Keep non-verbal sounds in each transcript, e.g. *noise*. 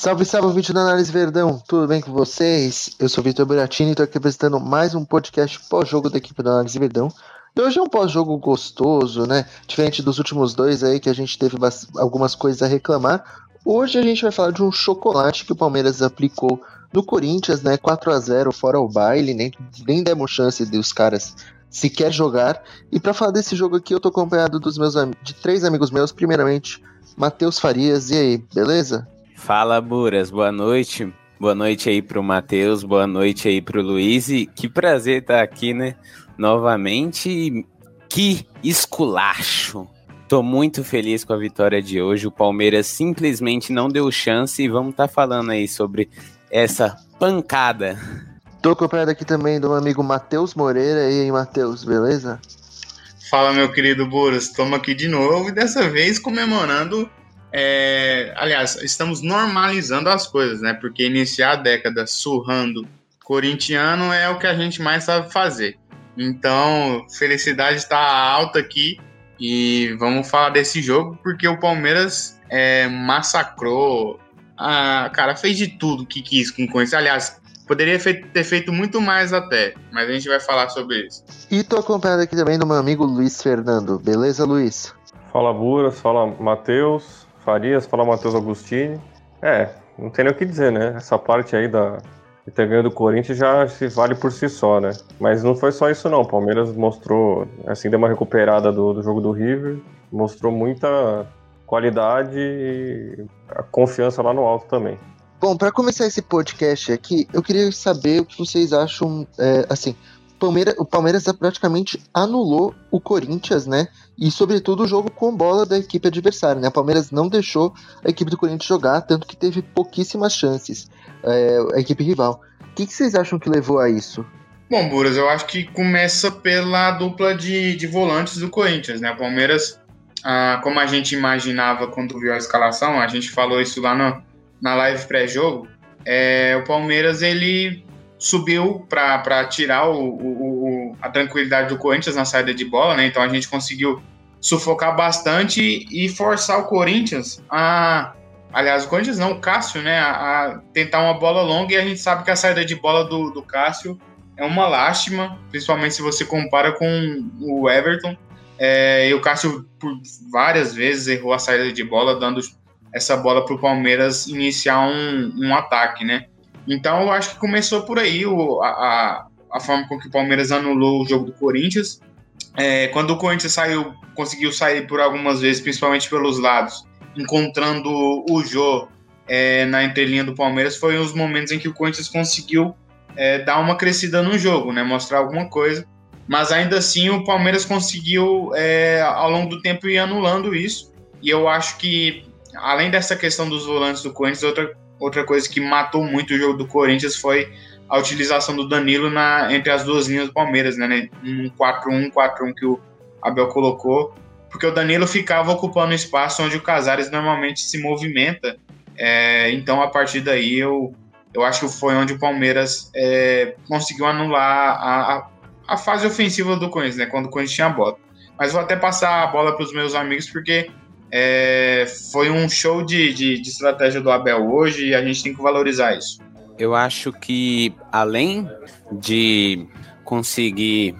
Salve, salve, vídeo da Análise Verdão, tudo bem com vocês? Eu sou Vitor Buratini e estou aqui apresentando mais um podcast pós-jogo da equipe da Análise Verdão. E hoje é um pós-jogo gostoso, né? Diferente dos últimos dois aí que a gente teve algumas coisas a reclamar. Hoje a gente vai falar de um chocolate que o Palmeiras aplicou no Corinthians, né? 4 a 0 fora o baile, nem, nem demos chance de os caras sequer jogar. E para falar desse jogo aqui, eu tô acompanhado dos meus de três amigos meus. Primeiramente, Matheus Farias. E aí, beleza? Fala, Buras, boa noite. Boa noite aí pro Matheus, boa noite aí pro Luiz. E que prazer estar aqui, né? Novamente. Que esculacho! Tô muito feliz com a vitória de hoje. O Palmeiras simplesmente não deu chance e vamos estar tá falando aí sobre essa pancada. Tô acompanhado aqui também do meu amigo Matheus Moreira. E aí, Matheus, beleza? Fala, meu querido Buras. Estamos aqui de novo e dessa vez comemorando é, aliás, estamos normalizando as coisas, né? Porque iniciar a década surrando corintiano é o que a gente mais sabe fazer. Então, felicidade está alta aqui e vamos falar desse jogo porque o Palmeiras é, massacrou. Ah, cara, fez de tudo que quis com Corinthians. Aliás, poderia ter feito muito mais até, mas a gente vai falar sobre isso. E tô acompanhado aqui também do meu amigo Luiz Fernando. Beleza, Luiz? Fala Buras, fala Matheus. Farias, fala Matheus Agostini. É, não tem nem o que dizer, né? Essa parte aí da, ter ganho do Corinthians já se vale por si só, né? Mas não foi só isso não. O Palmeiras mostrou, assim, deu uma recuperada do, do jogo do River, mostrou muita qualidade e a confiança lá no alto também. Bom, para começar esse podcast aqui, eu queria saber o que vocês acham, é, assim, Palmeiras, o Palmeiras praticamente anulou o Corinthians, né? E sobretudo o jogo com bola da equipe adversária, né? O Palmeiras não deixou a equipe do Corinthians jogar, tanto que teve pouquíssimas chances é, a equipe rival. O que, que, vocês acham que levou a isso? Bom, Buras, eu acho que começa pela dupla de, de volantes do Corinthians, né? O Palmeiras, ah, como a gente imaginava quando viu a escalação, a gente falou isso lá no, na live pré-jogo, é, o Palmeiras ele subiu para tirar o, o, o, a tranquilidade do Corinthians na saída de bola, né? Então a gente conseguiu sufocar bastante e forçar o Corinthians a. Aliás, o Corinthians não, o Cássio, né? A, a tentar uma bola longa e a gente sabe que a saída de bola do, do Cássio é uma lástima, principalmente se você compara com o Everton. É, e o Cássio, por várias vezes, errou a saída de bola, dando essa bola para o Palmeiras iniciar um, um ataque, né? Então eu acho que começou por aí o, a, a forma com que o Palmeiras anulou o jogo do Corinthians. É, quando o Corinthians saiu, conseguiu sair por algumas vezes, principalmente pelos lados, encontrando o Jô é, na entrelinha do Palmeiras, foi os momentos em que o Corinthians conseguiu é, dar uma crescida no jogo, né, mostrar alguma coisa. Mas ainda assim o Palmeiras conseguiu, é, ao longo do tempo, ir anulando isso. E eu acho que, além dessa questão dos volantes do Corinthians, outra outra coisa que matou muito o jogo do Corinthians foi a utilização do Danilo na, entre as duas linhas do Palmeiras, né? Um 4-1, 4-1 que o Abel colocou, porque o Danilo ficava ocupando o espaço onde o Casares normalmente se movimenta. É, então, a partir daí, eu, eu acho que foi onde o Palmeiras é, conseguiu anular a, a, a, fase ofensiva do Corinthians, né? Quando o Corinthians tinha a bola. Mas vou até passar a bola para os meus amigos, porque é, foi um show de, de, de estratégia do Abel hoje e a gente tem que valorizar isso. Eu acho que além de conseguir,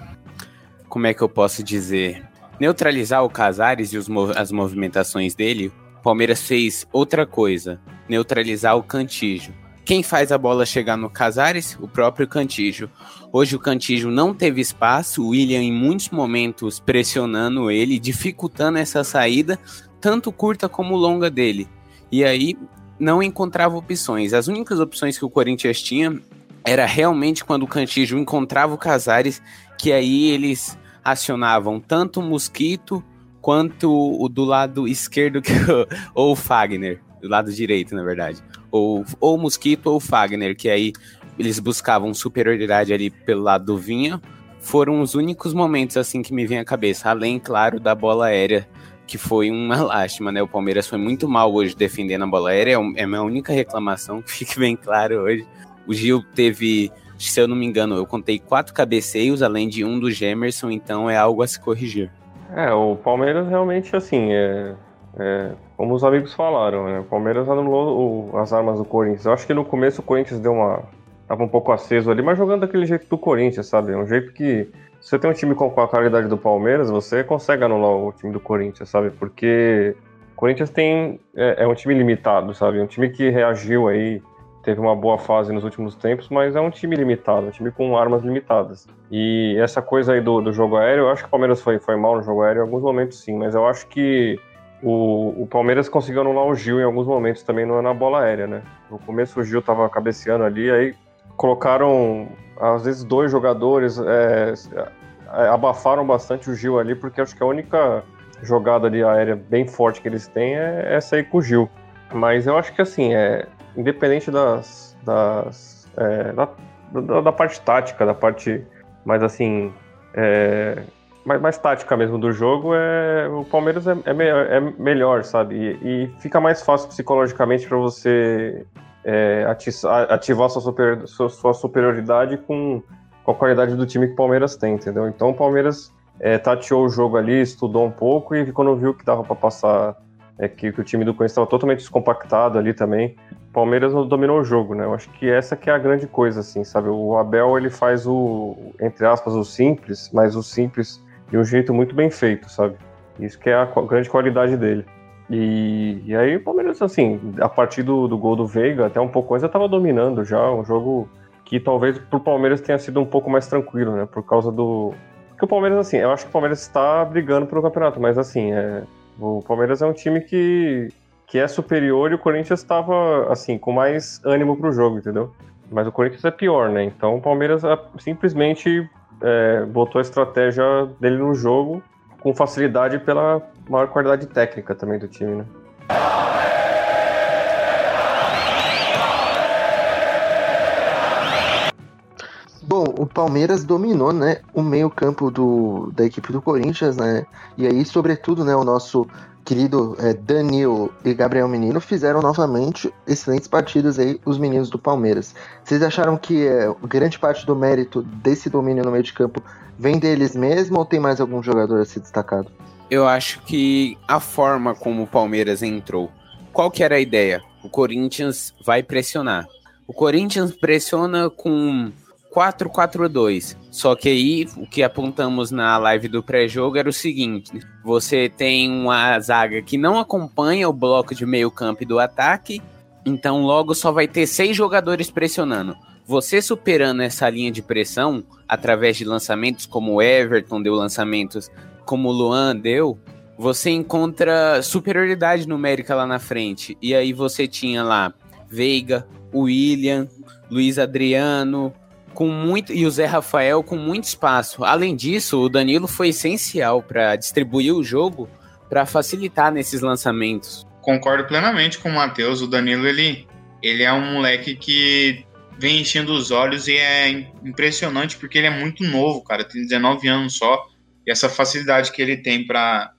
como é que eu posso dizer, neutralizar o Casares e os, as movimentações dele, o Palmeiras fez outra coisa, neutralizar o Cantígio. Quem faz a bola chegar no Casares? O próprio Cantígio. Hoje o Cantígio não teve espaço, o William em muitos momentos pressionando ele, dificultando essa saída, tanto curta como longa dele. E aí não encontrava opções. As únicas opções que o Corinthians tinha era realmente quando o Cantígio encontrava o Casares, que aí eles acionavam tanto o Mosquito quanto o do lado esquerdo, que, *laughs* ou o Fagner, do lado direito, na verdade. Ou, ou o Mosquito ou o Fagner, que aí eles buscavam superioridade ali pelo lado do Vinha. Foram os únicos momentos assim que me vem à cabeça, além, claro, da bola aérea que foi uma *laughs* lástima, né? O Palmeiras foi muito mal hoje defendendo a bola aérea, é a minha única reclamação, *laughs* que fique bem claro hoje. O Gil teve, se eu não me engano, eu contei quatro cabeceios, além de um do Gemerson, então é algo a se corrigir. É, o Palmeiras realmente, assim, é, É, como os amigos falaram, né? O Palmeiras anulou o, as armas do Corinthians. Eu acho que no começo o Corinthians deu uma. tava um pouco aceso ali, mas jogando daquele jeito do Corinthians, sabe? Um jeito que. Você tem um time com a qualidade do Palmeiras, você consegue anular o time do Corinthians, sabe? Porque o Corinthians tem. É, é um time limitado, sabe? Um time que reagiu aí teve uma boa fase nos últimos tempos, mas é um time limitado, um time com armas limitadas. E essa coisa aí do, do jogo aéreo, eu acho que o Palmeiras foi, foi mal no jogo aéreo em alguns momentos sim, mas eu acho que o, o Palmeiras conseguiu anular o Gil em alguns momentos também não é na bola aérea, né? No começo o Gil tava cabeceando ali, aí colocaram às vezes dois jogadores, é, é abafaram bastante o Gil ali, porque acho que a única jogada ali aérea bem forte que eles têm é essa aí com o Gil. Mas eu acho que assim, é, independente das, das é, da, da, parte tática, da parte mais assim, é, mais, mais, tática mesmo do jogo, é, o Palmeiras é, é, melhor, é melhor, sabe? E, e, fica mais fácil psicologicamente para você é, ativar sua, super, sua, sua superioridade com, com, a qualidade do time que o Palmeiras tem, entendeu? Então o Palmeiras é, tateou o jogo ali, estudou um pouco e quando viu que dava para passar é que, que, o time do Corinthians estava totalmente descompactado ali também. O Palmeiras dominou o jogo, né? Eu acho que essa que é a grande coisa, assim, sabe? O Abel, ele faz o, entre aspas, o simples, mas o simples de um jeito muito bem feito, sabe? Isso que é a grande qualidade dele. E, e aí o Palmeiras, assim, a partir do, do gol do Veiga, até um pouco antes, já estava dominando já, um jogo que talvez para o Palmeiras tenha sido um pouco mais tranquilo, né? Por causa do... Porque o Palmeiras, assim, eu acho que o Palmeiras está brigando pelo campeonato, mas assim, é o Palmeiras é um time que, que é superior e o Corinthians estava, assim, com mais ânimo para o jogo, entendeu? Mas o Corinthians é pior, né? Então o Palmeiras é, simplesmente é, botou a estratégia dele no jogo com facilidade pela maior qualidade técnica também do time, né? Bom, o Palmeiras dominou, né, o meio-campo do, da equipe do Corinthians, né? E aí, sobretudo, né, o nosso querido é, Danilo e Gabriel Menino fizeram novamente excelentes partidas aí, os meninos do Palmeiras. Vocês acharam que é, grande parte do mérito desse domínio no meio de campo vem deles mesmo ou tem mais algum jogador a ser destacado? Eu acho que a forma como o Palmeiras entrou. Qual que era a ideia? O Corinthians vai pressionar. O Corinthians pressiona com 4-4-2. Só que aí o que apontamos na live do pré-jogo era o seguinte: você tem uma zaga que não acompanha o bloco de meio-campo do ataque, então logo só vai ter seis jogadores pressionando. Você superando essa linha de pressão através de lançamentos como o Everton deu lançamentos, como o Luan deu, você encontra superioridade numérica lá na frente. E aí você tinha lá Veiga, William, Luiz Adriano, com muito e o Zé Rafael com muito espaço. Além disso, o Danilo foi essencial para distribuir o jogo para facilitar nesses lançamentos. Concordo plenamente com o Matheus. O Danilo ele, ele é um moleque que vem enchendo os olhos e é impressionante porque ele é muito novo, cara. Tem 19 anos só. E essa facilidade que ele tem para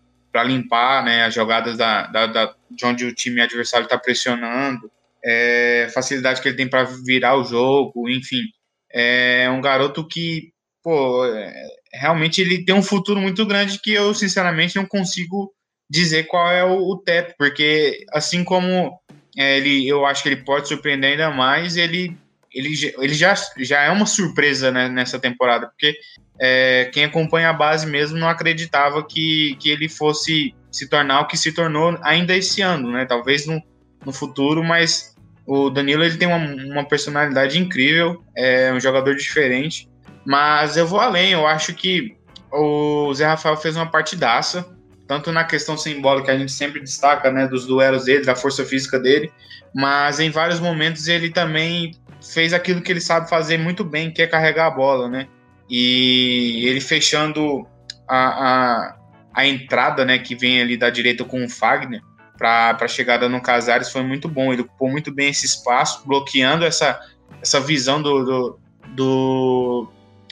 limpar né, as jogadas da, da, da, de onde o time adversário está pressionando, é, facilidade que ele tem para virar o jogo, enfim. É um garoto que, pô, é, realmente ele tem um futuro muito grande que eu, sinceramente, não consigo dizer qual é o, o teto, porque assim como é, ele, eu acho que ele pode surpreender ainda mais, ele, ele, ele já, já é uma surpresa né, nessa temporada, porque é, quem acompanha a base mesmo não acreditava que, que ele fosse se tornar o que se tornou ainda esse ano, né? Talvez no, no futuro, mas o Danilo ele tem uma, uma personalidade incrível, é um jogador diferente, mas eu vou além, eu acho que o Zé Rafael fez uma partidaça, tanto na questão simbólica que a gente sempre destaca, né, dos duelos dele, da força física dele, mas em vários momentos ele também fez aquilo que ele sabe fazer muito bem, que é carregar a bola, né? E ele fechando a, a, a entrada, né, que vem ali da direita com o Fagner, para a chegada no Casares foi muito bom. Ele ocupou muito bem esse espaço, bloqueando essa, essa visão do, do, do,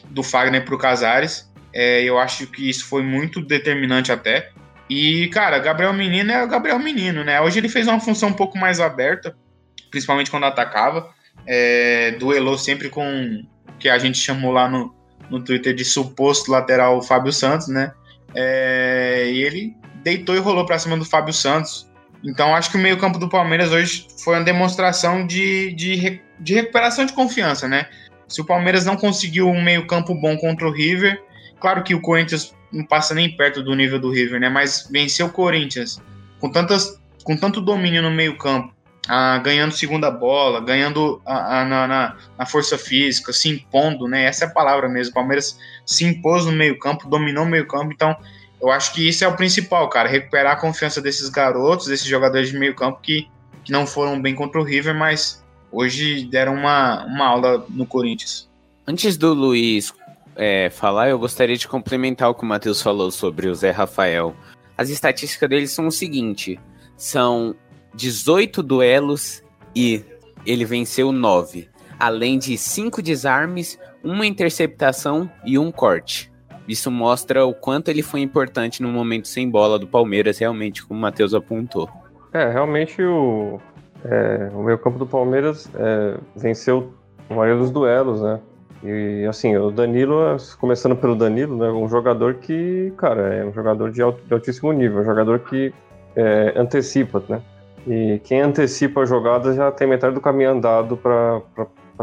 do Fagner para o Casares. É, eu acho que isso foi muito determinante até. E, cara, Gabriel Menino é o Gabriel Menino, né? Hoje ele fez uma função um pouco mais aberta, principalmente quando atacava. É, duelou sempre com o que a gente chamou lá no, no Twitter de suposto lateral Fábio Santos, né? É, e ele deitou e rolou para cima do Fábio Santos. Então acho que o meio-campo do Palmeiras hoje foi uma demonstração de, de, de recuperação de confiança, né? Se o Palmeiras não conseguiu um meio-campo bom contra o River, claro que o Corinthians não passa nem perto do nível do River, né? Mas venceu o Corinthians com, tantas, com tanto domínio no meio-campo, ah, ganhando segunda bola, ganhando na, na, na, força física, se impondo, né? Essa é a palavra mesmo. O Palmeiras se impôs no meio-campo, dominou o meio-campo, então eu acho que isso é o principal, cara. Recuperar a confiança desses garotos, desses jogadores de meio campo que, que não foram bem contra o River, mas hoje deram uma, uma aula no Corinthians. Antes do Luiz é, falar, eu gostaria de complementar o que o Matheus falou sobre o Zé Rafael. As estatísticas dele são o seguinte: são 18 duelos e ele venceu 9, além de 5 desarmes, uma interceptação e um corte. Isso mostra o quanto ele foi importante no momento sem bola do Palmeiras, realmente, como o Matheus apontou. É, realmente o, é, o meio campo do Palmeiras é, venceu a maioria dos duelos, né? E assim, o Danilo, começando pelo Danilo, né? Um jogador que, cara, é um jogador de, altíssimo nível, um jogador que é, antecipa, né? E quem antecipa a jogada já tem metade do caminho andado para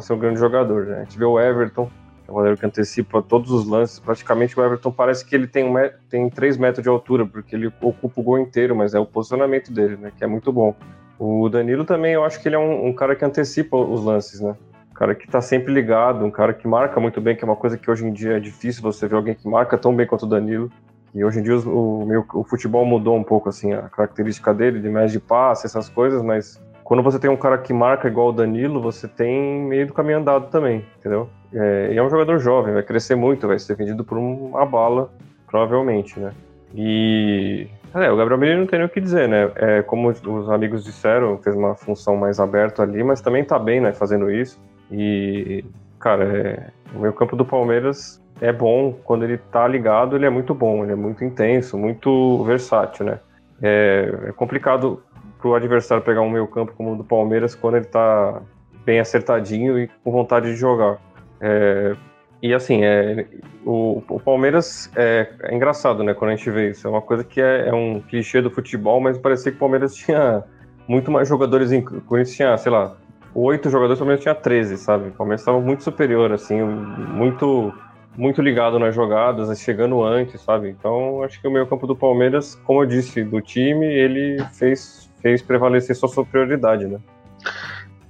ser um grande jogador. Né? A gente vê o Everton, é um goleiro que antecipa todos os lances. Praticamente o Everton parece que ele tem, um, tem 3 metros de altura, porque ele ocupa o gol inteiro, mas é o posicionamento dele, né? Que é muito bom. O Danilo também, eu acho que ele é um, um cara que antecipa os lances, né? Um cara que tá sempre ligado, um cara que marca muito bem, que é uma coisa que hoje em dia é difícil você ver alguém que marca tão bem quanto o Danilo. E hoje em dia o, o, o futebol mudou um pouco, assim, a característica dele, de mais de passe, essas coisas, mas quando você tem um cara que marca igual o Danilo, você tem meio do caminho andado também, entendeu? É, e é um jogador jovem, vai crescer muito, vai ser vendido por uma bala, provavelmente, né? E. É, o Gabriel Menino não tem nem o que dizer, né? É, como os amigos disseram, fez uma função mais aberta ali, mas também tá bem, né, fazendo isso. E, cara, é, o meio campo do Palmeiras é bom, quando ele tá ligado, ele é muito bom, ele é muito intenso, muito versátil, né? É, é complicado pro adversário pegar um meio campo como o do Palmeiras quando ele tá bem acertadinho e com vontade de jogar. É, e assim, é, o, o Palmeiras é, é, engraçado, né? Quando a gente vê isso. É uma coisa que é, é um clichê do futebol, mas parecia que o Palmeiras *laughs* tinha muito mais jogadores. Em, o Corinthians tinha, sei lá, oito jogadores, o Palmeiras tinha 13, sabe? O Palmeiras estava muito superior, assim, muito muito ligado nas jogadas, chegando antes, sabe? Então, acho que o meio campo do Palmeiras, como eu disse, do time, ele fez, fez prevalecer sua superioridade, né?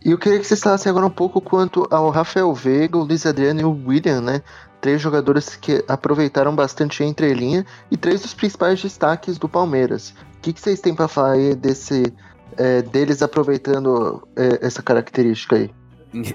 E eu queria que vocês falassem agora um pouco quanto ao Rafael Veiga, o Luiz Adriano e o William, né? Três jogadores que aproveitaram bastante a entrelinha e três dos principais destaques do Palmeiras. O que, que vocês têm para falar aí desse, é, deles aproveitando é, essa característica aí?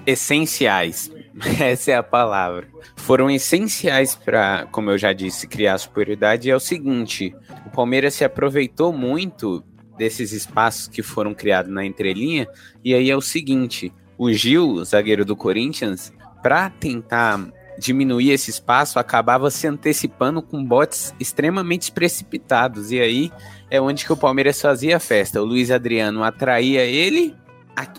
Essenciais. *laughs* Essa é a palavra. Foram essenciais para, como eu já disse, criar superioridade. É o seguinte: o Palmeiras se aproveitou muito desses espaços que foram criados na entrelinha. E aí é o seguinte: o Gil, zagueiro do Corinthians, para tentar diminuir esse espaço, acabava se antecipando com botes extremamente precipitados. E aí é onde que o Palmeiras fazia a festa. O Luiz Adriano atraía ele,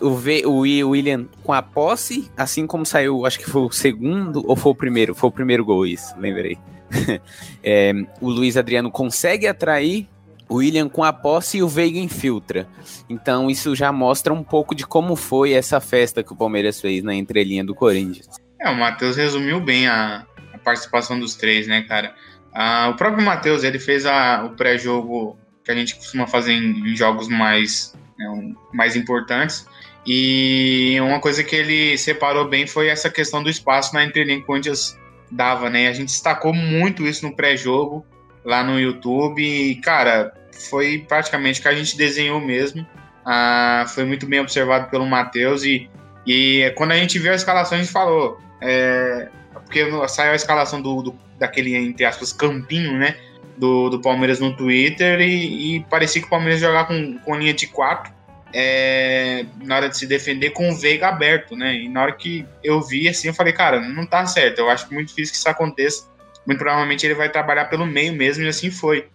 o, v, o William com a posse, assim como saiu, acho que foi o segundo ou foi o primeiro? Foi o primeiro gol, isso, lembrei. *laughs* é, o Luiz Adriano consegue atrair o William com a posse e o Veiga infiltra. Então isso já mostra um pouco de como foi essa festa que o Palmeiras fez na entrelinha do Corinthians. É, o Matheus resumiu bem a, a, participação dos três, né, cara? Ah, o próprio Matheus, ele fez a, o pré-jogo que a gente costuma fazer em, em jogos mais, né, um, mais importantes. E uma coisa que ele separou bem foi essa questão do espaço na entrelinha que o Corinthians dava, né? A gente destacou muito isso no pré-jogo lá no YouTube. E, cara, foi praticamente que a gente desenhou mesmo. Ah, foi muito bem observado pelo Matheus. E, e quando a gente viu a escalação, a gente falou. É, porque saiu a escalação do, do, daquele, entre aspas, campinho, né? Do, do Palmeiras no Twitter. E, e parecia que o Palmeiras jogava com, com linha de quatro. É, na hora de se defender com o Veiga aberto, né? E na hora que eu vi assim, eu falei, cara, não tá certo. Eu acho muito difícil que isso aconteça muito provavelmente ele vai trabalhar pelo meio mesmo, e assim foi.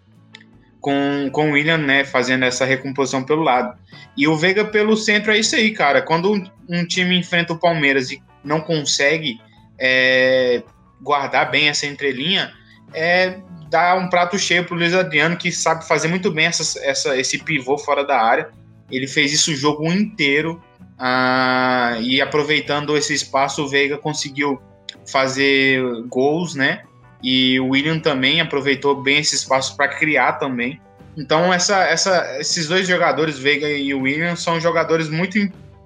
Com, com o William, né, fazendo essa recomposição pelo lado. E o Veiga pelo centro é isso aí, cara. Quando um, um time enfrenta o Palmeiras e não consegue é, guardar bem essa entrelinha, é dá um prato cheio pro Luiz Adriano, que sabe fazer muito bem essa, essa, esse pivô fora da área. Ele fez isso o jogo inteiro. Ah, e aproveitando esse espaço, o Veiga conseguiu fazer gols, né? E o William também aproveitou bem esse espaço para criar também. Então, essa, essa, esses dois jogadores, Veiga e William, são jogadores muito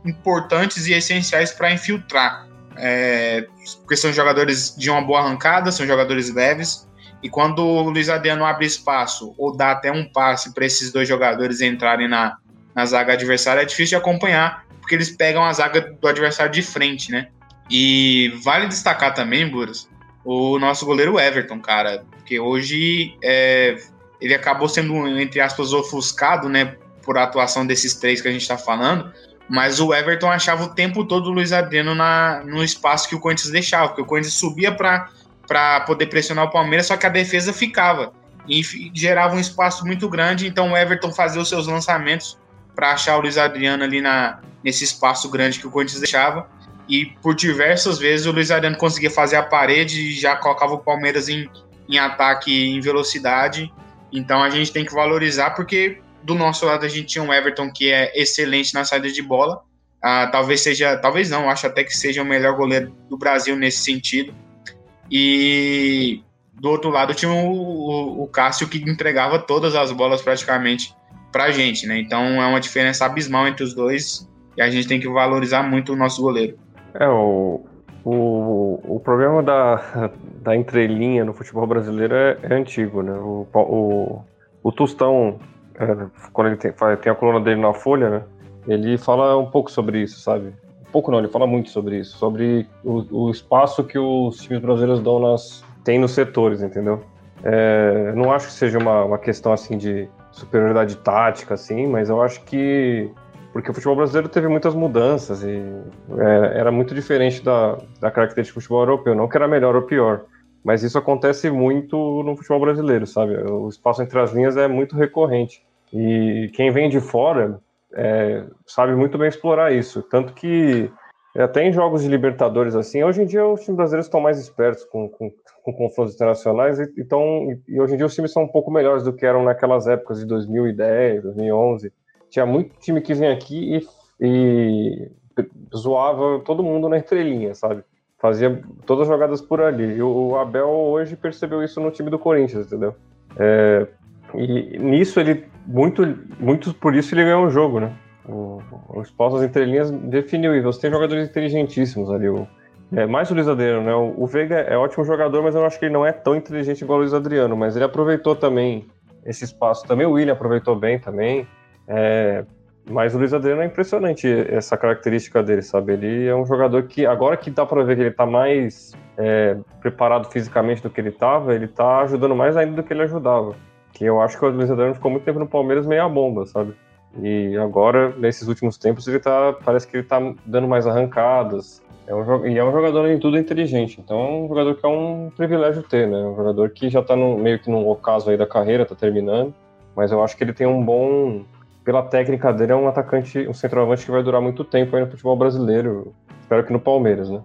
importantes e essenciais para infiltrar. É, porque são jogadores de uma boa arrancada, são jogadores leves. E quando o Luiz Adriano abre espaço ou dá até um passe para esses dois jogadores entrarem na, na zaga adversária, é difícil de acompanhar, porque eles pegam a zaga do adversário de frente, né? E vale destacar também, Buras, o nosso goleiro Everton, cara, porque hoje é, ele acabou sendo, entre aspas, ofuscado, né, por atuação desses três que a gente está falando, mas o Everton achava o tempo todo o Luiz Adriano na, no espaço que o Corinthians deixava, porque o Corinthians subia para poder pressionar o Palmeiras, só que a defesa ficava e gerava um espaço muito grande, então o Everton fazia os seus lançamentos para achar o Luiz Adriano ali na, nesse espaço grande que o Corinthians deixava e por diversas vezes o Luiz Adriano conseguia fazer a parede e já colocava o Palmeiras em, em ataque em velocidade. Então a gente tem que valorizar, porque do nosso lado a gente tinha um Everton que é excelente na saída de bola. Ah, talvez seja, talvez não, acho até que seja o melhor goleiro do Brasil nesse sentido. E do outro lado tinha o, o, o Cássio que entregava todas as bolas praticamente pra gente, né? Então é uma diferença abismal entre os dois e a gente tem que valorizar muito o nosso goleiro. É, o, o, o problema da, da entrelinha no futebol brasileiro é, é antigo, né? O, o, o Tostão, é, quando ele tem, tem a coluna dele na Folha, né? Ele fala um pouco sobre isso, sabe? Pouco não, ele fala muito sobre isso, sobre o, o espaço que os times brasileiros dão nas, tem nos setores, entendeu? É, não acho que seja uma, uma questão assim de superioridade tática, assim, mas eu acho que porque o futebol brasileiro teve muitas mudanças e é, era muito diferente da, da característica do futebol europeu. Não que era melhor ou pior, mas isso acontece muito no futebol brasileiro, sabe? O espaço entre as linhas é muito recorrente. E quem vem de fora é, sabe muito bem explorar isso. Tanto que até em jogos de Libertadores, assim, hoje em dia os times brasileiros estão mais espertos com, com, com confrontos internacionais e, então, e hoje em dia os times são um pouco melhores do que eram naquelas épocas de 2010, 2011 tinha muito time que vinha aqui e, e zoava todo mundo na entrelinha, sabe? Fazia todas as jogadas por ali. E o Abel hoje percebeu isso no time do Corinthians, entendeu? É, e nisso ele, muito, muito por isso ele ganhou o jogo, né? O, os postos entrelinhas definiu. E você tem jogadores inteligentíssimos ali. O, é, mais o Luiz Adriano, né? O, o Veiga é ótimo jogador, mas eu acho que ele não é tão inteligente igual o Luiz Adriano. Mas ele aproveitou também esse espaço. Também o William aproveitou bem também. É, mas o Luiz Adriano é impressionante essa característica dele, sabe? Ele é um jogador que, agora que dá para ver que ele tá mais é, preparado fisicamente do que ele tava, ele tá ajudando mais ainda do que ele ajudava. Que eu acho que o Luiz Adriano ficou muito tempo no Palmeiras meia bomba, sabe? E agora, nesses últimos tempos, ele tá. Parece que ele tá dando mais arrancadas. É um, e é um jogador em tudo inteligente. Então é um jogador que é um privilégio ter, né? Um jogador que já tá no, meio que num ocaso aí da carreira, tá terminando. Mas eu acho que ele tem um bom pela técnica dele, é um atacante, um centroavante que vai durar muito tempo aí no futebol brasileiro. Espero que no Palmeiras, né?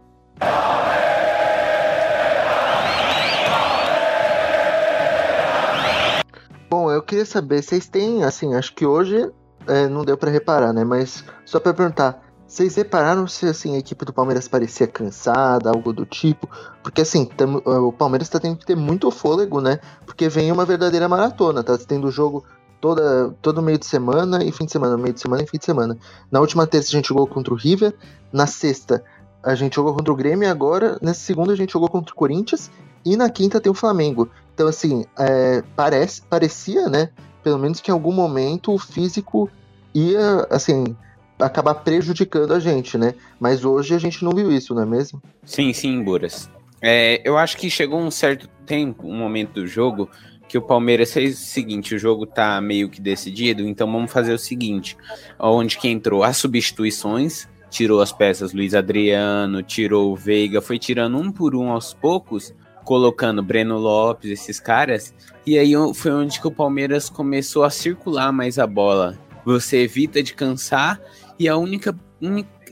Queria saber, vocês têm, assim, acho que hoje é, não deu para reparar, né? Mas só para perguntar, vocês repararam se assim, a equipe do Palmeiras parecia cansada, algo do tipo? Porque assim, tamo, o Palmeiras tá tendo que ter muito fôlego, né? Porque vem uma verdadeira maratona, tá tendo jogo toda, todo meio de semana e fim de semana, meio de semana e fim de semana. Na última terça a gente jogou contra o River, na sexta a gente jogou contra o Grêmio agora, nessa segunda, a gente jogou contra o Corinthians e na quinta tem o Flamengo. Então, assim, é, parece, parecia, né? Pelo menos que em algum momento o físico ia, assim, acabar prejudicando a gente, né? Mas hoje a gente não viu isso, não é mesmo? Sim, sim, Buras. É, eu acho que chegou um certo tempo, um momento do jogo, que o Palmeiras fez o seguinte: o jogo tá meio que decidido, então vamos fazer o seguinte: onde que entrou as substituições, tirou as peças Luiz Adriano, tirou o Veiga, foi tirando um por um aos poucos, colocando Breno Lopes, esses caras, e aí foi onde que o Palmeiras começou a circular mais a bola. Você evita de cansar e a única,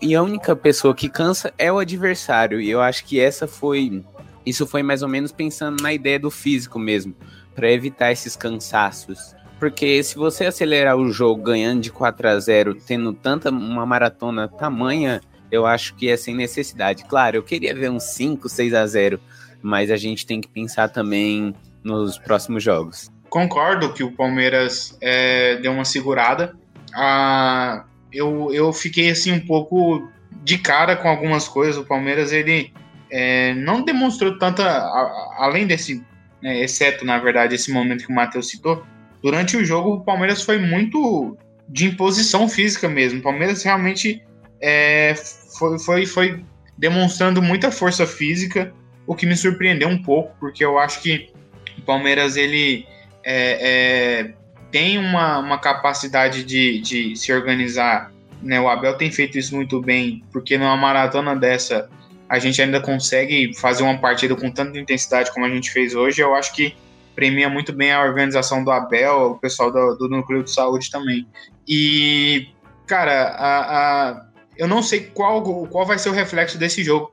e a única pessoa que cansa é o adversário. E eu acho que essa foi isso foi mais ou menos pensando na ideia do físico mesmo, para evitar esses cansaços. Porque se você acelerar o jogo ganhando de 4 a 0, tendo tanta uma maratona tamanha, eu acho que é sem necessidade. Claro, eu queria ver um 5, 6 a 0, mas a gente tem que pensar também nos próximos jogos. Concordo que o Palmeiras é, deu uma segurada. Ah, eu, eu fiquei assim um pouco de cara com algumas coisas. O Palmeiras ele é, não demonstrou tanta, a, além desse, né, exceto na verdade esse momento que o Matheus citou. Durante o jogo o Palmeiras foi muito de imposição física mesmo. O Palmeiras realmente é, foi, foi, foi demonstrando muita força física, o que me surpreendeu um pouco, porque eu acho que o Palmeiras ele é, é, tem uma, uma capacidade de, de se organizar. Né? O Abel tem feito isso muito bem, porque numa maratona dessa a gente ainda consegue fazer uma partida com tanta intensidade como a gente fez hoje. Eu acho que premia muito bem a organização do Abel, o pessoal do, do núcleo de saúde também. E, cara, a, a, eu não sei qual, qual vai ser o reflexo desse jogo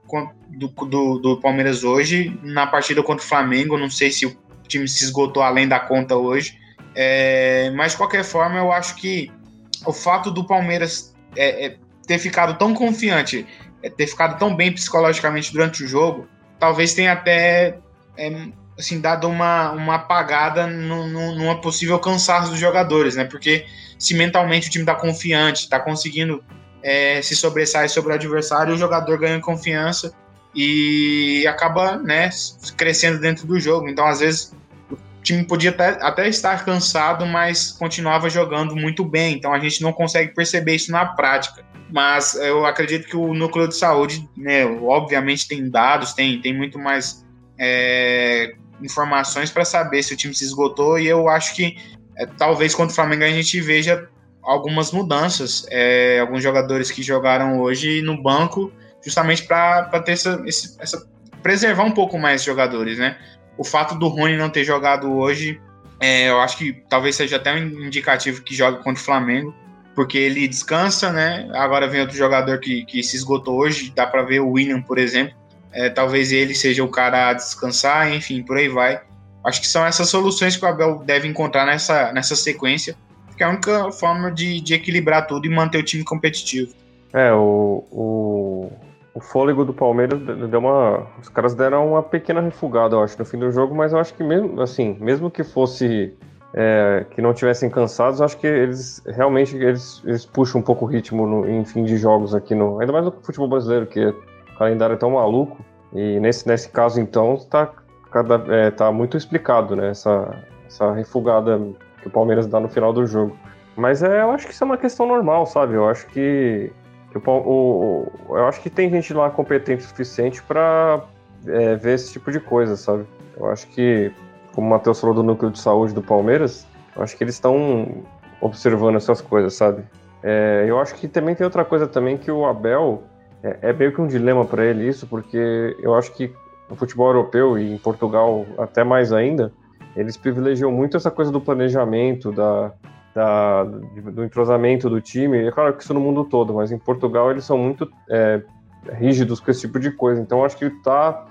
do, do, do, Palmeiras hoje na partida contra o Flamengo. Não sei se o time se esgotou além da conta hoje. É, mas, de qualquer forma, eu acho que o fato do Palmeiras é, é, ter ficado tão confiante, é, ter ficado tão bem psicologicamente durante o jogo, talvez tenha até é, assim, dado uma, uma apagada no, no, numa possível cansaço dos jogadores, né? Porque se mentalmente o time está confiante, está conseguindo é, se sobressair sobre o adversário, o jogador ganha confiança e acaba né, crescendo dentro do jogo. Então, às vezes, o time podia até, até estar cansado, mas continuava jogando muito bem. Então, a gente não consegue perceber isso na prática. Mas eu acredito que o núcleo de saúde, né, obviamente, tem dados, tem, tem muito mais é, informações para saber se o time se esgotou. E eu acho que é, talvez contra o Flamengo a gente veja algumas mudanças. É, alguns jogadores que jogaram hoje no banco, justamente para ter essa, esse, essa, preservar um pouco mais jogadores, né? O fato do Rony não ter jogado hoje, é, eu acho que talvez seja até um indicativo que joga contra o Flamengo, porque ele descansa, né? Agora vem outro jogador que, que se esgotou hoje, dá para ver o William, por exemplo. É, talvez ele seja o cara a descansar, enfim, por aí vai. Acho que são essas soluções que o Abel deve encontrar nessa, nessa sequência que é a única forma de, de equilibrar tudo e manter o time competitivo. É, o, o, o fôlego do Palmeiras deu uma. Os caras deram uma pequena refugada, eu acho, no fim do jogo, mas eu acho que mesmo assim, mesmo que fosse. É, que não tivessem cansados, acho que eles realmente eles, eles puxam um pouco o ritmo no, em fim de jogos aqui no. Ainda mais no futebol brasileiro, que o calendário é tão maluco. E nesse, nesse caso, então, tá, cada, é, tá muito explicado, né? Essa, essa refugada que o Palmeiras dá no final do jogo. Mas é, eu acho que isso é uma questão normal, sabe? Eu acho que, que o, o, eu acho que tem gente lá competente o suficiente para é, ver esse tipo de coisa, sabe? Eu acho que, como o Matheus falou do núcleo de saúde do Palmeiras, eu acho que eles estão observando essas coisas, sabe? É, eu acho que também tem outra coisa também que o Abel é, é meio que um dilema para ele isso, porque eu acho que no futebol europeu e em Portugal até mais ainda, eles privilegiam muito essa coisa do planejamento, da, da, do entrosamento do time. É claro que isso no mundo todo, mas em Portugal eles são muito é, rígidos com esse tipo de coisa. Então acho que está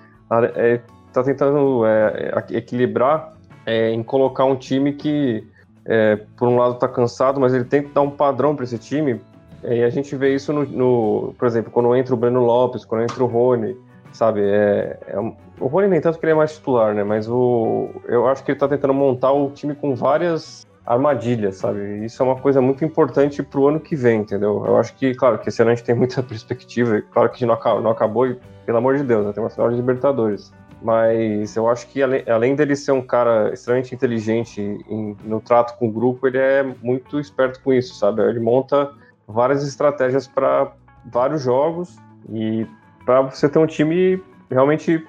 é, tá tentando é, equilibrar é, em colocar um time que, é, por um lado, está cansado, mas ele que dar um padrão para esse time. E a gente vê isso no, no, por exemplo, quando entra o Breno Lopes, quando entra o Rony sabe? É, é, o Rony nem tanto que ele é mais titular, né? Mas o, eu acho que ele tá tentando montar o time com várias armadilhas, sabe? Isso é uma coisa muito importante pro ano que vem, entendeu? Eu acho que, claro, que esse ano a gente tem muita *laughs* perspectiva, claro que não, não acabou, e, pelo amor de Deus, né? tem uma final de Libertadores. Mas eu acho que além, além dele ser um cara extremamente inteligente em, no trato com o grupo, ele é muito esperto com isso, sabe? Ele monta várias estratégias para vários jogos e para você ter um time realmente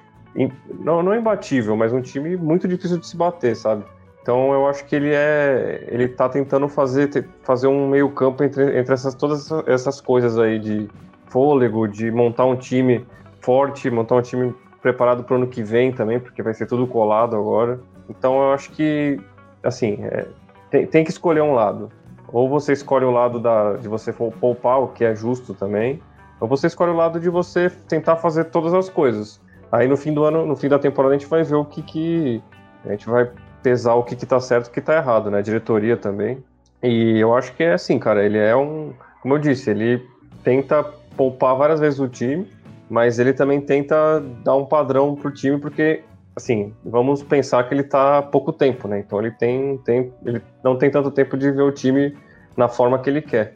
não, não imbatível, mas um time muito difícil de se bater, sabe? Então eu acho que ele é, ele tá tentando fazer, fazer um meio campo entre, entre essas, todas essas coisas aí de fôlego, de montar um time forte, montar um time preparado para o ano que vem também, porque vai ser tudo colado agora. Então eu acho que, assim, é, tem, tem que escolher um lado. Ou você escolhe o lado da, de você poupar, o que é justo também, ou você escolhe o lado de você tentar fazer todas as coisas. Aí no fim do ano, no fim da temporada, a gente vai ver o que que. A gente vai pesar o que que tá certo e o que tá errado, né? Diretoria também. E eu acho que é assim, cara, ele é um. Como eu disse, ele tenta poupar várias vezes o time, mas ele também tenta dar um padrão pro time, porque, assim, vamos pensar que ele tá há pouco tempo, né? Então ele tem, tem ele não tem tanto tempo de ver o time na forma que ele quer.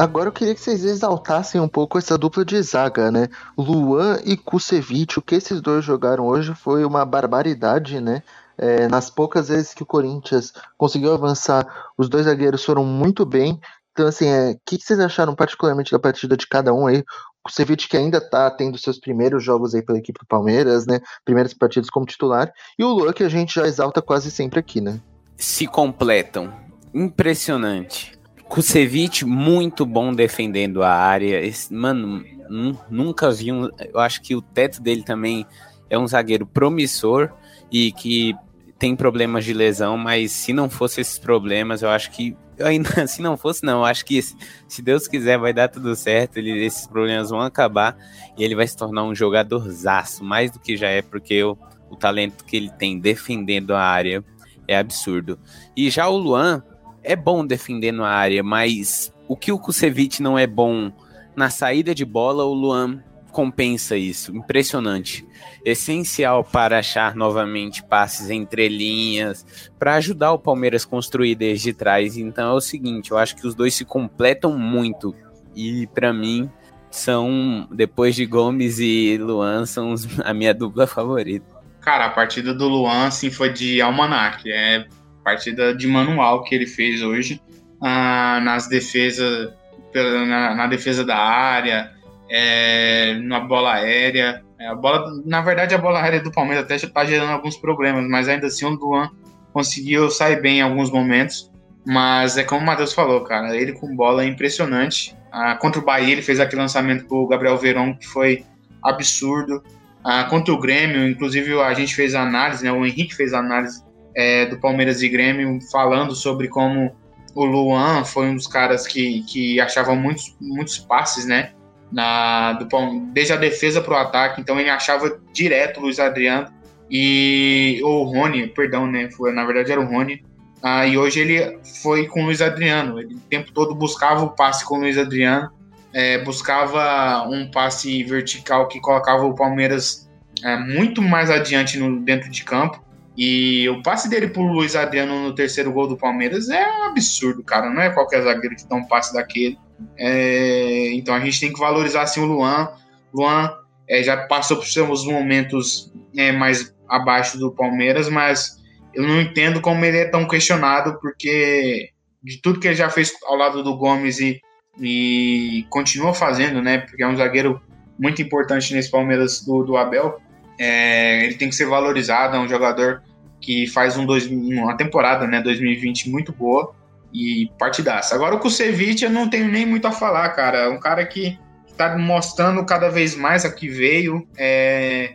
Agora eu queria que vocês exaltassem um pouco essa dupla de zaga, né? Luan e Kusevich, o que esses dois jogaram hoje foi uma barbaridade, né? É, nas poucas vezes que o Corinthians conseguiu avançar, os dois zagueiros foram muito bem. Então, assim, o é, que, que, vocês acharam particularmente da partida de cada um aí? O que ainda tá tendo seus primeiros jogos aí pela equipe do Palmeiras, né? Primeiras partidas como titular. E o Luan que a gente já exalta quase sempre aqui, né? Se completam. Impressionante. Kusevich, muito bom defendendo a área. Esse, mano, nunca vi um. Eu acho que o teto dele também é um zagueiro promissor e que tem problemas de lesão, mas se não fosse esses problemas, eu acho que. Ainda *laughs* se não fosse, não, eu acho que se Deus quiser vai dar tudo certo, ele, esses problemas vão acabar e ele vai se tornar um jogador zaço, mais do que já é, porque o, o talento que ele tem defendendo a área é absurdo. E já o Luan, é bom defendendo a área, mas o que o Kusevich não é bom na saída de bola, o Luan compensa isso. Impressionante. Essencial para achar novamente passes entre linhas, para ajudar o Palmeiras construir desde trás. Então é o seguinte, eu acho que os dois se completam muito. E para mim são depois de Gomes e Luan são a minha dupla favorita. Cara, a partida do Luan assim foi de almanac, é partida de manual que ele fez hoje ah, nas defesas, na, na, defesa da área, é, na bola aérea. É, a bola, na verdade, a bola aérea do Palmeiras até está gerando alguns problemas, mas ainda assim o Duan conseguiu sair bem em alguns momentos. Mas é como o Matheus falou, cara, ele com bola é impressionante. Ah, contra o Bahia, ele fez aquele lançamento pro Gabriel Verón que foi absurdo. Ah, contra o Grêmio, inclusive a gente fez a análise, né? O Henrique fez a análise é, do Palmeiras e Grêmio falando sobre como o Luan foi um dos caras que, que achava muitos, muitos passes, né? Na, do, desde a defesa para o ataque, então ele achava direto o Luiz Adriano e o Rony, perdão, né? Foi, na verdade era o Rony. Ah, e hoje ele foi com o Luiz Adriano. Ele o tempo todo buscava o passe com o Luiz Adriano, é, buscava um passe vertical que colocava o Palmeiras é, muito mais adiante no, dentro de campo. E o passe dele pro Luiz Adriano no terceiro gol do Palmeiras é um absurdo, cara. Não é qualquer zagueiro que dá um passe daquele. É, então a gente tem que valorizar assim o Luan. Luan é, já passou por seus momentos é, mais abaixo do Palmeiras, mas eu não entendo como ele é tão questionado, porque de tudo que ele já fez ao lado do Gomes e, e continua fazendo, né? Porque é um zagueiro muito importante nesse Palmeiras do, do Abel. É, ele tem que ser valorizado, é um jogador que faz um dois, uma temporada, né, 2020 muito boa e partidaça. Agora o Kusevich eu não tenho nem muito a falar, cara. Um cara que está mostrando cada vez mais a que veio. É,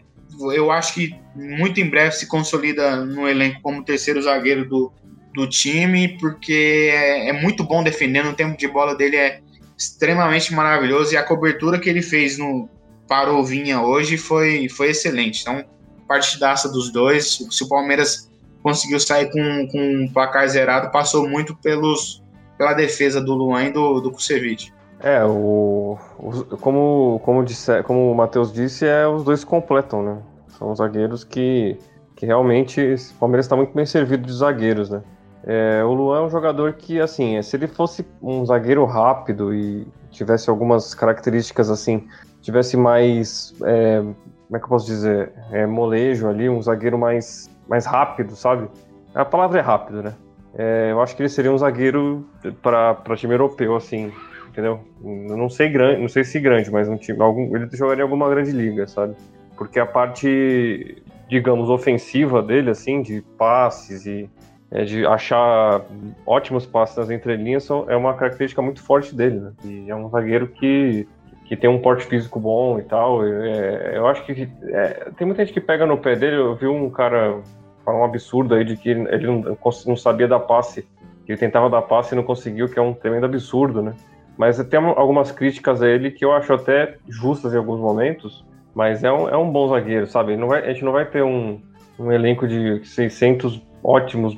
eu acho que muito em breve se consolida no elenco como terceiro zagueiro do, do time, porque é, é muito bom defendendo. O tempo de bola dele é extremamente maravilhoso e a cobertura que ele fez no para o Vinha hoje foi, foi excelente. Então, partidaça dos dois. Se o Palmeiras conseguiu sair com, com um placar zerado, passou muito pelos, pela defesa do Luan e do, do Kusevich. É, o, o, como, como, disse, como o Matheus disse, é, os dois completam, né? São zagueiros que, que realmente o Palmeiras está muito bem servido de zagueiros, né? É, o Luan é um jogador que, assim, se ele fosse um zagueiro rápido e tivesse algumas características, assim, tivesse mais é, como é que eu posso dizer, é, molejo ali, um zagueiro mais, mais rápido, sabe? A palavra é rápido, né? É, eu acho que ele seria um zagueiro para time europeu, assim, entendeu? Não sei grande, não sei se grande, mas um time, algum, ele jogaria em alguma grande liga, sabe? Porque a parte, digamos, ofensiva dele, assim, de passes e é, de achar ótimos passes nas entrelinhas é uma característica muito forte dele, né? E é um zagueiro que, que tem um porte físico bom e tal. É, eu acho que é, tem muita gente que pega no pé dele. Eu vi um cara falar um absurdo aí de que ele não, não sabia dar passe, ele tentava dar passe e não conseguiu, que é um tremendo absurdo, né? Mas tem algumas críticas a ele que eu acho até justas em alguns momentos, mas é um, é um bom zagueiro, sabe? Vai, a gente não vai ter um, um elenco de 600 ótimos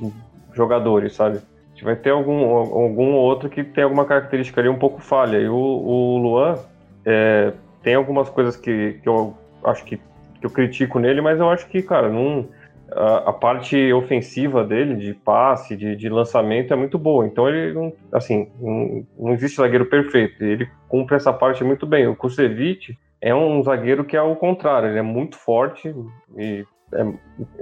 jogadores, sabe? A gente vai ter algum, algum outro que tem alguma característica ali um pouco falha. E o, o Luan é, tem algumas coisas que, que eu acho que, que eu critico nele, mas eu acho que, cara, não, a, a parte ofensiva dele, de passe, de, de, lançamento, é muito boa. Então ele, não, assim, não, não existe zagueiro perfeito. Ele cumpre essa parte muito bem. O Kusevich é um zagueiro que é o contrário. Ele é muito forte e é,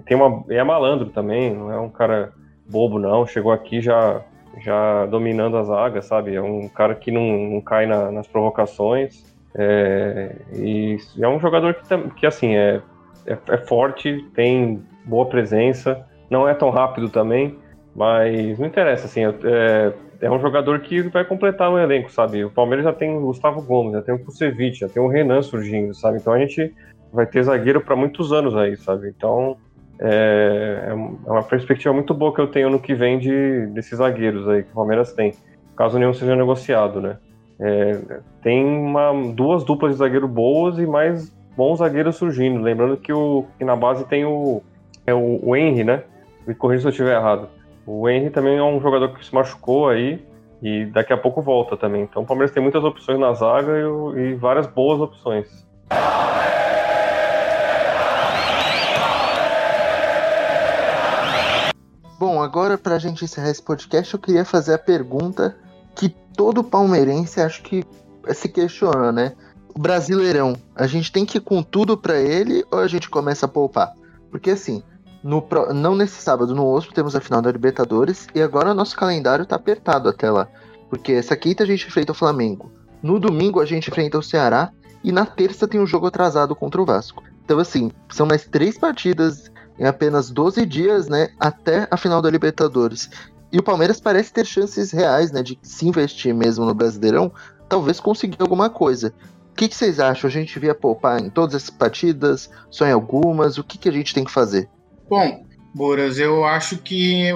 tem uma, é malandro também. Não é um cara bobo, não. Chegou aqui já já dominando as zaga, sabe? É um cara que não, não cai na, nas provocações. É, e é um jogador que, que assim, é, é, é, forte, tem boa presença, não é tão rápido também, mas não interessa, assim, é, é um jogador que vai completar o elenco, sabe? O Palmeiras já tem o Gustavo Gomes, já tem o Kusevich, já tem o Renan surgindo, sabe? Então a gente vai ter zagueiro para muitos anos aí, sabe? Então é, é, uma perspectiva muito boa que eu tenho no que vem de, desses zagueiros aí que o Palmeiras tem, caso nenhum seja negociado, né? É, tem uma, duas duplas de zagueiro boas e mais bons zagueiros surgindo. Lembrando que, o, que na base tem o, é o, o Henry, né? Me corrija se eu estiver errado. O Henry também é um jogador que se machucou aí e daqui a pouco volta também. Então o Palmeiras tem muitas opções na zaga e, e várias boas opções. Bom, agora para a gente encerrar esse podcast, eu queria fazer a pergunta todo palmeirense acho que se questiona, né? O Brasileirão, a gente tem que ir com tudo para ele ou a gente começa a poupar? Porque assim, no, não nesse sábado, no outro, temos a final da Libertadores e agora nosso calendário tá apertado até lá. Porque essa quinta a gente enfrenta o Flamengo. No domingo a gente enfrenta o Ceará e na terça tem um jogo atrasado contra o Vasco. Então, assim, são mais três partidas em apenas 12 dias, né, até a final da Libertadores. E o Palmeiras parece ter chances reais, né, de se investir mesmo no Brasileirão, talvez conseguir alguma coisa. O que, que vocês acham? A gente devia poupar em todas essas partidas, só em algumas? O que, que a gente tem que fazer? Bom, Boras, eu acho que,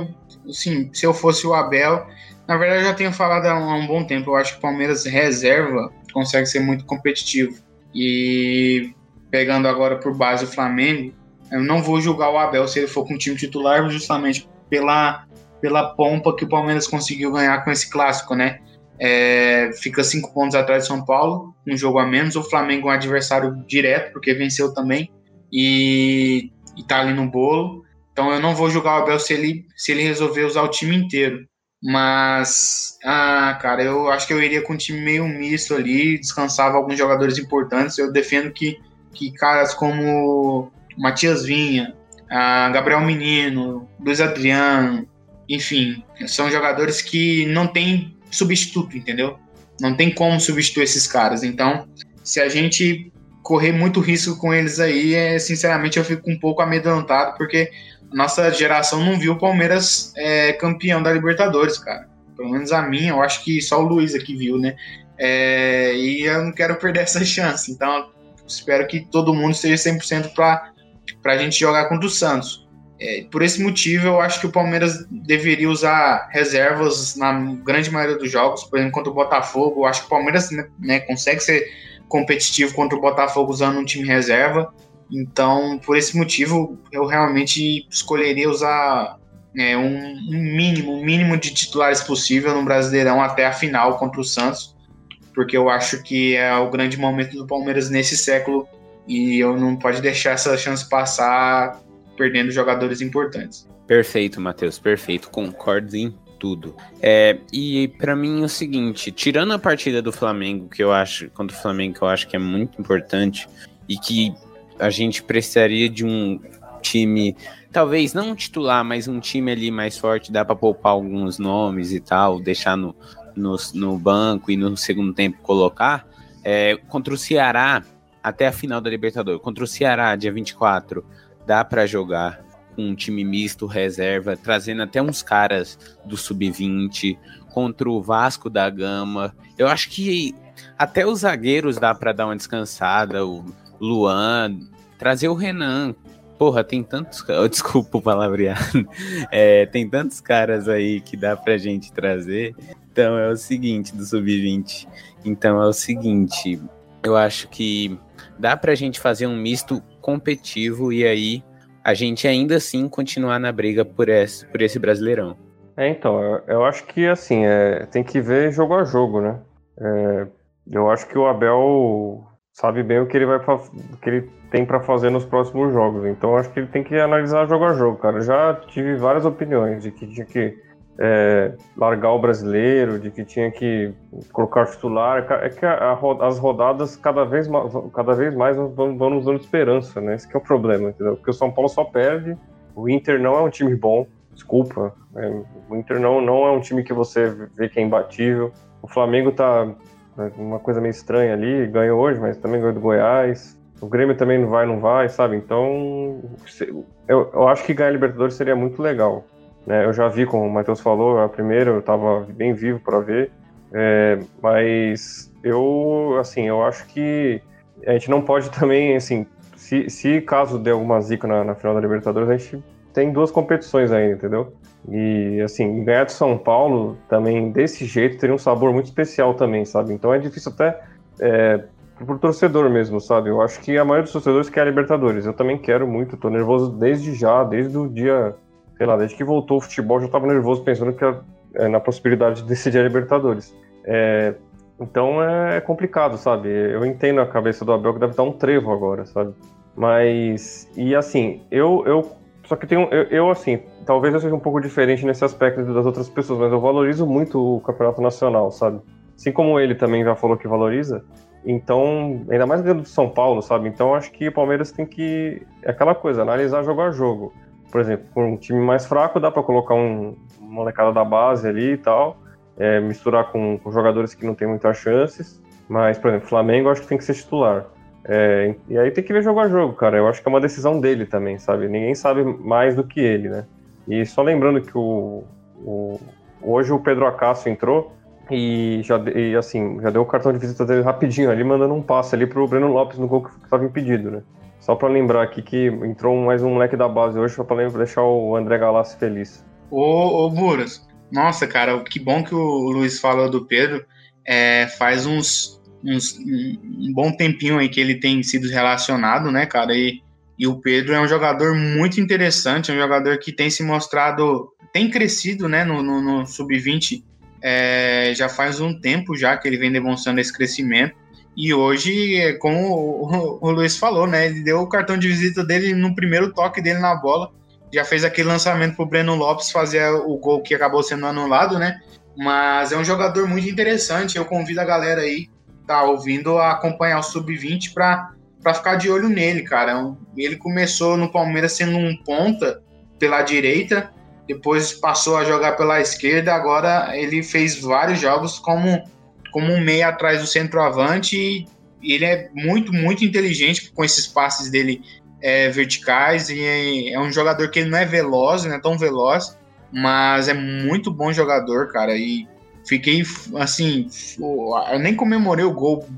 sim, se eu fosse o Abel, na verdade eu já tenho falado há um, há um bom tempo, eu acho que o Palmeiras reserva consegue ser muito competitivo. E pegando agora por base o Flamengo, eu não vou julgar o Abel se ele for com o time titular, justamente pela, pela pompa que o Palmeiras conseguiu ganhar com esse clássico, né? É, fica cinco pontos atrás de São Paulo, um jogo a menos. O Flamengo é um adversário direto, porque venceu também e, e tá ali no bolo. Então eu não vou julgar o Abel se ele, se ele resolver usar o time inteiro. Mas, ah, cara, eu acho que eu iria com um time meio misto ali, descansava alguns jogadores importantes. Eu defendo que, que caras como Matias Vinha, Gabriel Menino, Luiz Adriano, enfim, são jogadores que não tem substituto, entendeu? Não tem como substituir esses caras. Então, se a gente correr muito risco com eles aí, é, sinceramente eu fico um pouco amedrontado, porque nossa geração não viu o Palmeiras é, campeão da Libertadores, cara. Pelo menos a minha, eu acho que só o Luiz aqui viu, né? É, e eu não quero perder *laughs* essa chance. Então, espero que todo mundo esteja 100% para para a gente jogar contra o Santos. É, por esse motivo, eu acho que o Palmeiras deveria usar reservas na grande maioria dos jogos, por exemplo, contra o Botafogo. Eu acho que o Palmeiras né, né, consegue ser competitivo contra o Botafogo usando um time reserva. Então, por esse motivo, eu realmente escolheria usar é, um, um, mínimo, um mínimo de titulares possível no Brasileirão até a final contra o Santos, porque eu acho que é o grande momento do Palmeiras nesse século e eu não pode deixar essa chance passar perdendo jogadores importantes. Perfeito, Matheus, perfeito. Concordo em tudo. É, e para mim é o seguinte, tirando a partida do Flamengo, que eu acho, contra o Flamengo, que eu acho que é muito importante e que a gente precisaria de um time, talvez não um titular, mas um time ali mais forte, dá para poupar alguns nomes e tal, deixar no, no, no banco e no segundo tempo colocar, é, contra o Ceará, até a final da Libertadores, contra o Ceará, dia 24, dá para jogar com um time misto, reserva, trazendo até uns caras do sub-20, contra o Vasco da Gama. Eu acho que até os zagueiros dá para dar uma descansada, o Luan, trazer o Renan. Porra, tem tantos. *laughs* Desculpa o palavreado. É, tem tantos caras aí que dá pra gente trazer. Então é o seguinte, do Sub-20. Então é o seguinte. Eu acho que dá pra gente fazer um misto competitivo e aí a gente ainda assim continuar na briga por esse, por esse brasileirão. É, então, eu, eu acho que assim, é, tem que ver jogo a jogo, né? É, eu acho que o Abel sabe bem o que ele vai o que ele tem para fazer nos próximos jogos. Então acho que ele tem que analisar jogo a jogo, cara. já tive várias opiniões de que tinha que é, largar o brasileiro, de que tinha que colocar titular. É que a, a, as rodadas cada vez cada vez mais vão, vão nos dando esperança, né? Esse é o problema, entendeu? Porque o São Paulo só perde. O Inter não é um time bom, desculpa. É, o Inter não, não é um time que você vê que é imbatível. O Flamengo tá né, uma coisa meio estranha ali, ganhou hoje, mas também ganhou do Goiás. O Grêmio também não vai, não vai, sabe? Então, eu, eu acho que ganhar Libertadores seria muito legal. Né? Eu já vi, como o Matheus falou, a primeira eu estava bem vivo para ver, é, mas eu, assim, eu acho que a gente não pode também, assim, se, se caso der alguma zica na, na final da Libertadores, a gente tem duas competições ainda, entendeu? E assim, ganhar de São Paulo também desse jeito teria um sabor muito especial também, sabe? Então é difícil até é, pro torcedor mesmo, sabe? Eu acho que a maioria dos torcedores quer a Libertadores. Eu também quero muito, tô nervoso desde já, desde o dia, sei lá, desde que voltou o futebol, já tava nervoso pensando que é, na possibilidade de decidir a Libertadores. É, então é complicado, sabe? Eu entendo a cabeça do Abel que deve estar um trevo agora, sabe? Mas, e assim, eu, eu só que tem eu, eu, assim, talvez eu seja um pouco diferente nesse aspecto das outras pessoas, mas eu valorizo muito o campeonato nacional, sabe? Assim como ele também já falou que valoriza. Então, ainda mais ganhando do São Paulo, sabe? Então, acho que o Palmeiras tem que. É aquela coisa, analisar jogo a jogo. Por exemplo, com um time mais fraco, dá para colocar um, molecada da base ali e tal, é, misturar com, com jogadores que não têm muitas chances. Mas, por exemplo, Flamengo, acho que tem que ser titular. É, e aí tem que ver jogo a jogo, cara. Eu acho que é uma decisão dele também, sabe? Ninguém sabe mais do que ele, né? E só lembrando que o, o hoje o Pedro Acácio entrou e já e, assim já deu o cartão de visita dele rapidinho ali, mandando um passe ali pro Breno Lopes no gol que estava impedido, né? Só para lembrar aqui que entrou mais um moleque da base hoje, só para deixar o André Galassi feliz. Ô, ô Buras, nossa, cara, que bom que o Luiz falou do Pedro. É, faz uns uns, um bom tempinho aí que ele tem sido relacionado, né, cara? E, e o Pedro é um jogador muito interessante, é um jogador que tem se mostrado, tem crescido, né, no, no, no sub-20 é, já faz um tempo já que ele vem demonstrando esse crescimento. E hoje, como o, Luiz falou, né, ele deu o cartão de visita dele no primeiro toque dele na bola, já fez aquele lançamento pro Breno Lopes fazer o gol que acabou sendo anulado, né? Mas é um jogador muito interessante. Eu convido a galera aí tá ouvindo a acompanhar o sub-20 para para ficar de olho nele, cara. Ele começou no Palmeiras sendo um ponta pela direita, depois passou a jogar pela esquerda, agora ele fez vários jogos como como um meia atrás do centroavante e ele é muito muito inteligente com esses passes dele é, verticais e é, é um jogador que não é veloz, não é tão veloz, mas é muito bom jogador, cara. E Fiquei assim, eu nem comemorei o gol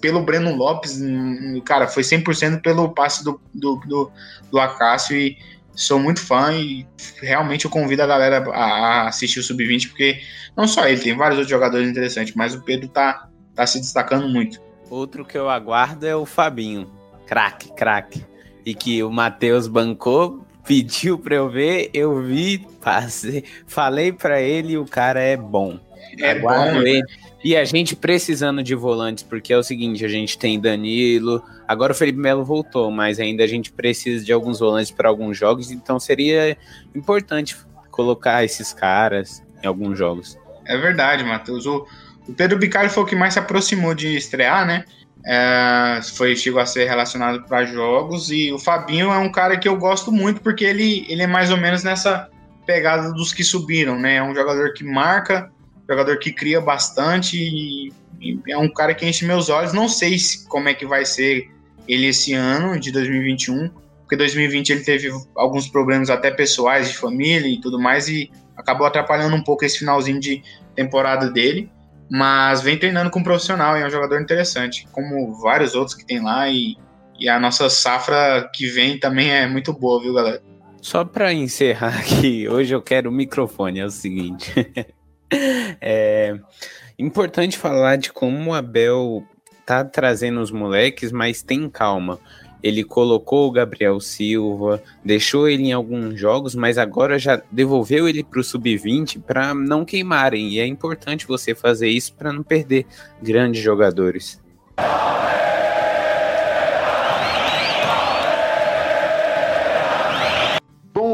pelo Breno Lopes, hum, cara, foi 100% pelo passe do, do, do, do Acácio e sou muito fã e realmente eu convido a galera a, assistir o Sub-20 porque não só ele, tem vários outros jogadores interessantes, mas o Pedro tá, tá se destacando muito. Outro que eu aguardo é o Fabinho, craque, craque, e que o Matheus bancou, pediu pra eu ver, eu vi, passei, falei pra ele e o cara é bom. É bom, ele. E a gente precisando de volantes, porque é o seguinte, a gente tem Danilo, agora o Felipe Melo voltou, mas ainda a gente precisa de alguns volantes para alguns jogos, então seria importante colocar esses caras em alguns jogos. É verdade, Matheus. O, o Pedro Bicalho foi o que mais se aproximou de estrear, né? É, foi chegou a ser relacionado para jogos e o Fabinho é um cara que eu gosto muito porque ele, ele é mais ou menos nessa pegada dos que subiram, né? É um jogador que marca, jogador que cria bastante e, e é um cara que enche meus olhos. Não sei se, como é que vai ser ele esse ano de 2021, porque 2020 ele teve alguns problemas até pessoais de família e tudo mais e acabou atrapalhando um pouco esse finalzinho de temporada dele, mas vem treinando com um profissional e é um jogador interessante, como vários outros que tem lá e, e a nossa safra que vem também é muito boa, viu, galera? Só para encerrar aqui, hoje eu quero o microfone, é o seguinte. *laughs* é importante falar de como o Abel tá trazendo os moleques, mas tem calma. Ele colocou o Gabriel Silva, deixou ele em alguns jogos, mas agora já devolveu ele para o sub-20 para não queimarem. E é importante você fazer isso para não perder grandes jogadores.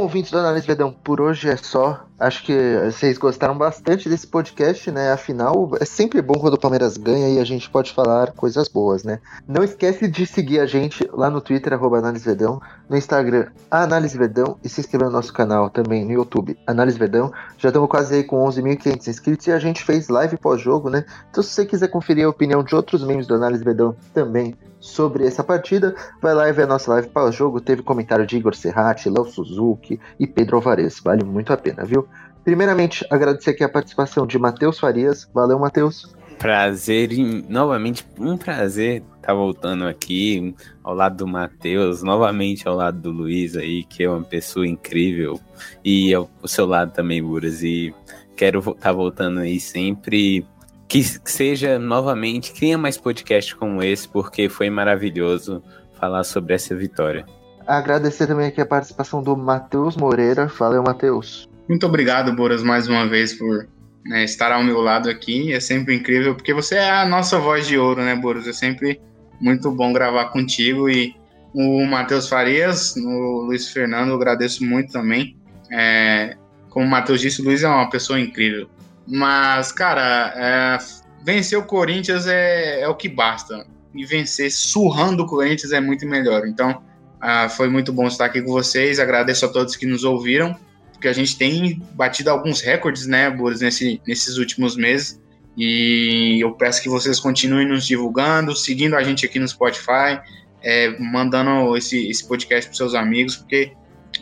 Ouvintes do Análise Vedão, por hoje é só. Acho que vocês gostaram bastante desse podcast, né? Afinal, é sempre bom quando o Palmeiras ganha e a gente pode falar coisas boas, né? Não esquece de seguir a gente lá no Twitter, arroba Análise Vedão, no Instagram, Análise Vedão, e se inscrever no nosso canal também no YouTube, Análise Vedão. Já estamos quase aí com 11.500 inscritos e a gente fez live pós-jogo, né? Então, se você quiser conferir a opinião de outros membros do Análise Vedão também sobre essa partida, vai lá e vê a nossa live pós-jogo. Teve comentário de Igor Serrati, Léo Suzuki e Pedro Alvarez. Vale muito a pena, viu? Primeiramente, agradecer aqui a participação de Matheus Farias. Valeu, Matheus. Prazer, novamente, um prazer estar tá voltando aqui ao lado do Matheus, novamente ao lado do Luiz aí, que é uma pessoa incrível, e ao seu lado também, Buras, e quero estar tá voltando aí sempre. Que seja novamente, cria mais podcast como esse, porque foi maravilhoso falar sobre essa vitória. Agradecer também aqui a participação do Matheus Moreira. Valeu, Matheus. Muito obrigado, Boras, mais uma vez por né, estar ao meu lado aqui. É sempre incrível, porque você é a nossa voz de ouro, né, Boras? É sempre muito bom gravar contigo. E o Matheus Farias, o Luiz Fernando, eu agradeço muito também. É, como o Matheus disse, o Luiz é uma pessoa incrível. Mas, cara, é, vencer o Corinthians é, é, o que basta. E vencer surrando o Corinthians é muito melhor. Então, ah, foi muito bom estar aqui com vocês. Agradeço a todos que nos ouviram porque a gente tem batido alguns recordes, né, Boris, nesse, nesses últimos meses. E eu peço que vocês continuem nos divulgando, seguindo a gente aqui no Spotify, é, mandando esse, esse podcast para seus amigos, porque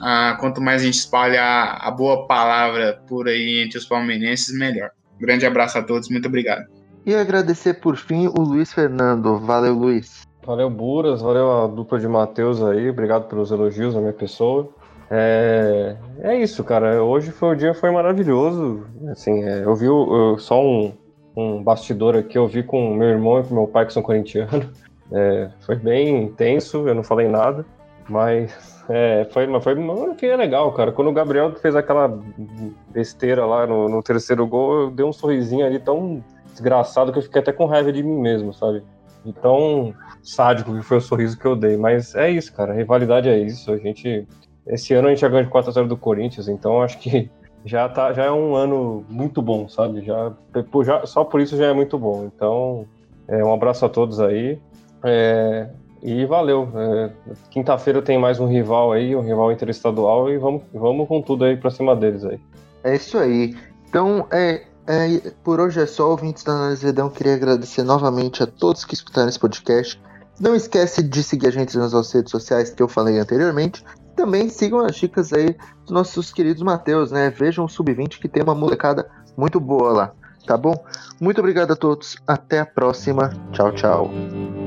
ah, quanto mais a gente espalha a, a boa palavra por aí entre os palmeirenses, melhor. grande abraço a todos, muito obrigado. E agradecer por fim o Luiz Fernando. Valeu, Luiz. Valeu, Buras. Valeu a dupla de Matheus aí. Obrigado pelos elogios à minha pessoa. É, é isso, cara. Hoje foi o dia foi maravilhoso. Assim, é, eu vi eu, só um, um bastidor aqui, eu vi com meu irmão e com meu pai que são corintianos. É, foi bem intenso, eu não falei nada, mas é, foi, mas foi, enfim, é legal, cara. Quando o Gabriel fez aquela besteira lá no, no terceiro gol, eu dei um sorrisinho ali tão desgraçado que eu fiquei até com raiva de mim mesmo, sabe? Então, sádico que foi o sorriso que eu dei. Mas é isso, cara. A rivalidade é isso. A gente esse ano a gente já ganhou de 4x0 do Corinthians, então acho que já, tá, já é um ano muito bom, sabe? Já, já, só por isso já é muito bom. Então, é, um abraço a todos aí. É, e valeu. É, Quinta-feira tem mais um rival aí, um rival interestadual, e vamos, vamos com tudo aí pra cima deles aí. É isso aí. Então, é, é, por hoje é só, ouvintes da Análise. Queria agradecer novamente a todos que escutaram esse podcast. Não esquece de seguir a gente nas nossas redes sociais que eu falei anteriormente. Também sigam as dicas aí dos nossos queridos Mateus, né? Vejam o Sub-20 que tem uma molecada muito boa lá, tá bom? Muito obrigado a todos, até a próxima. Tchau, tchau.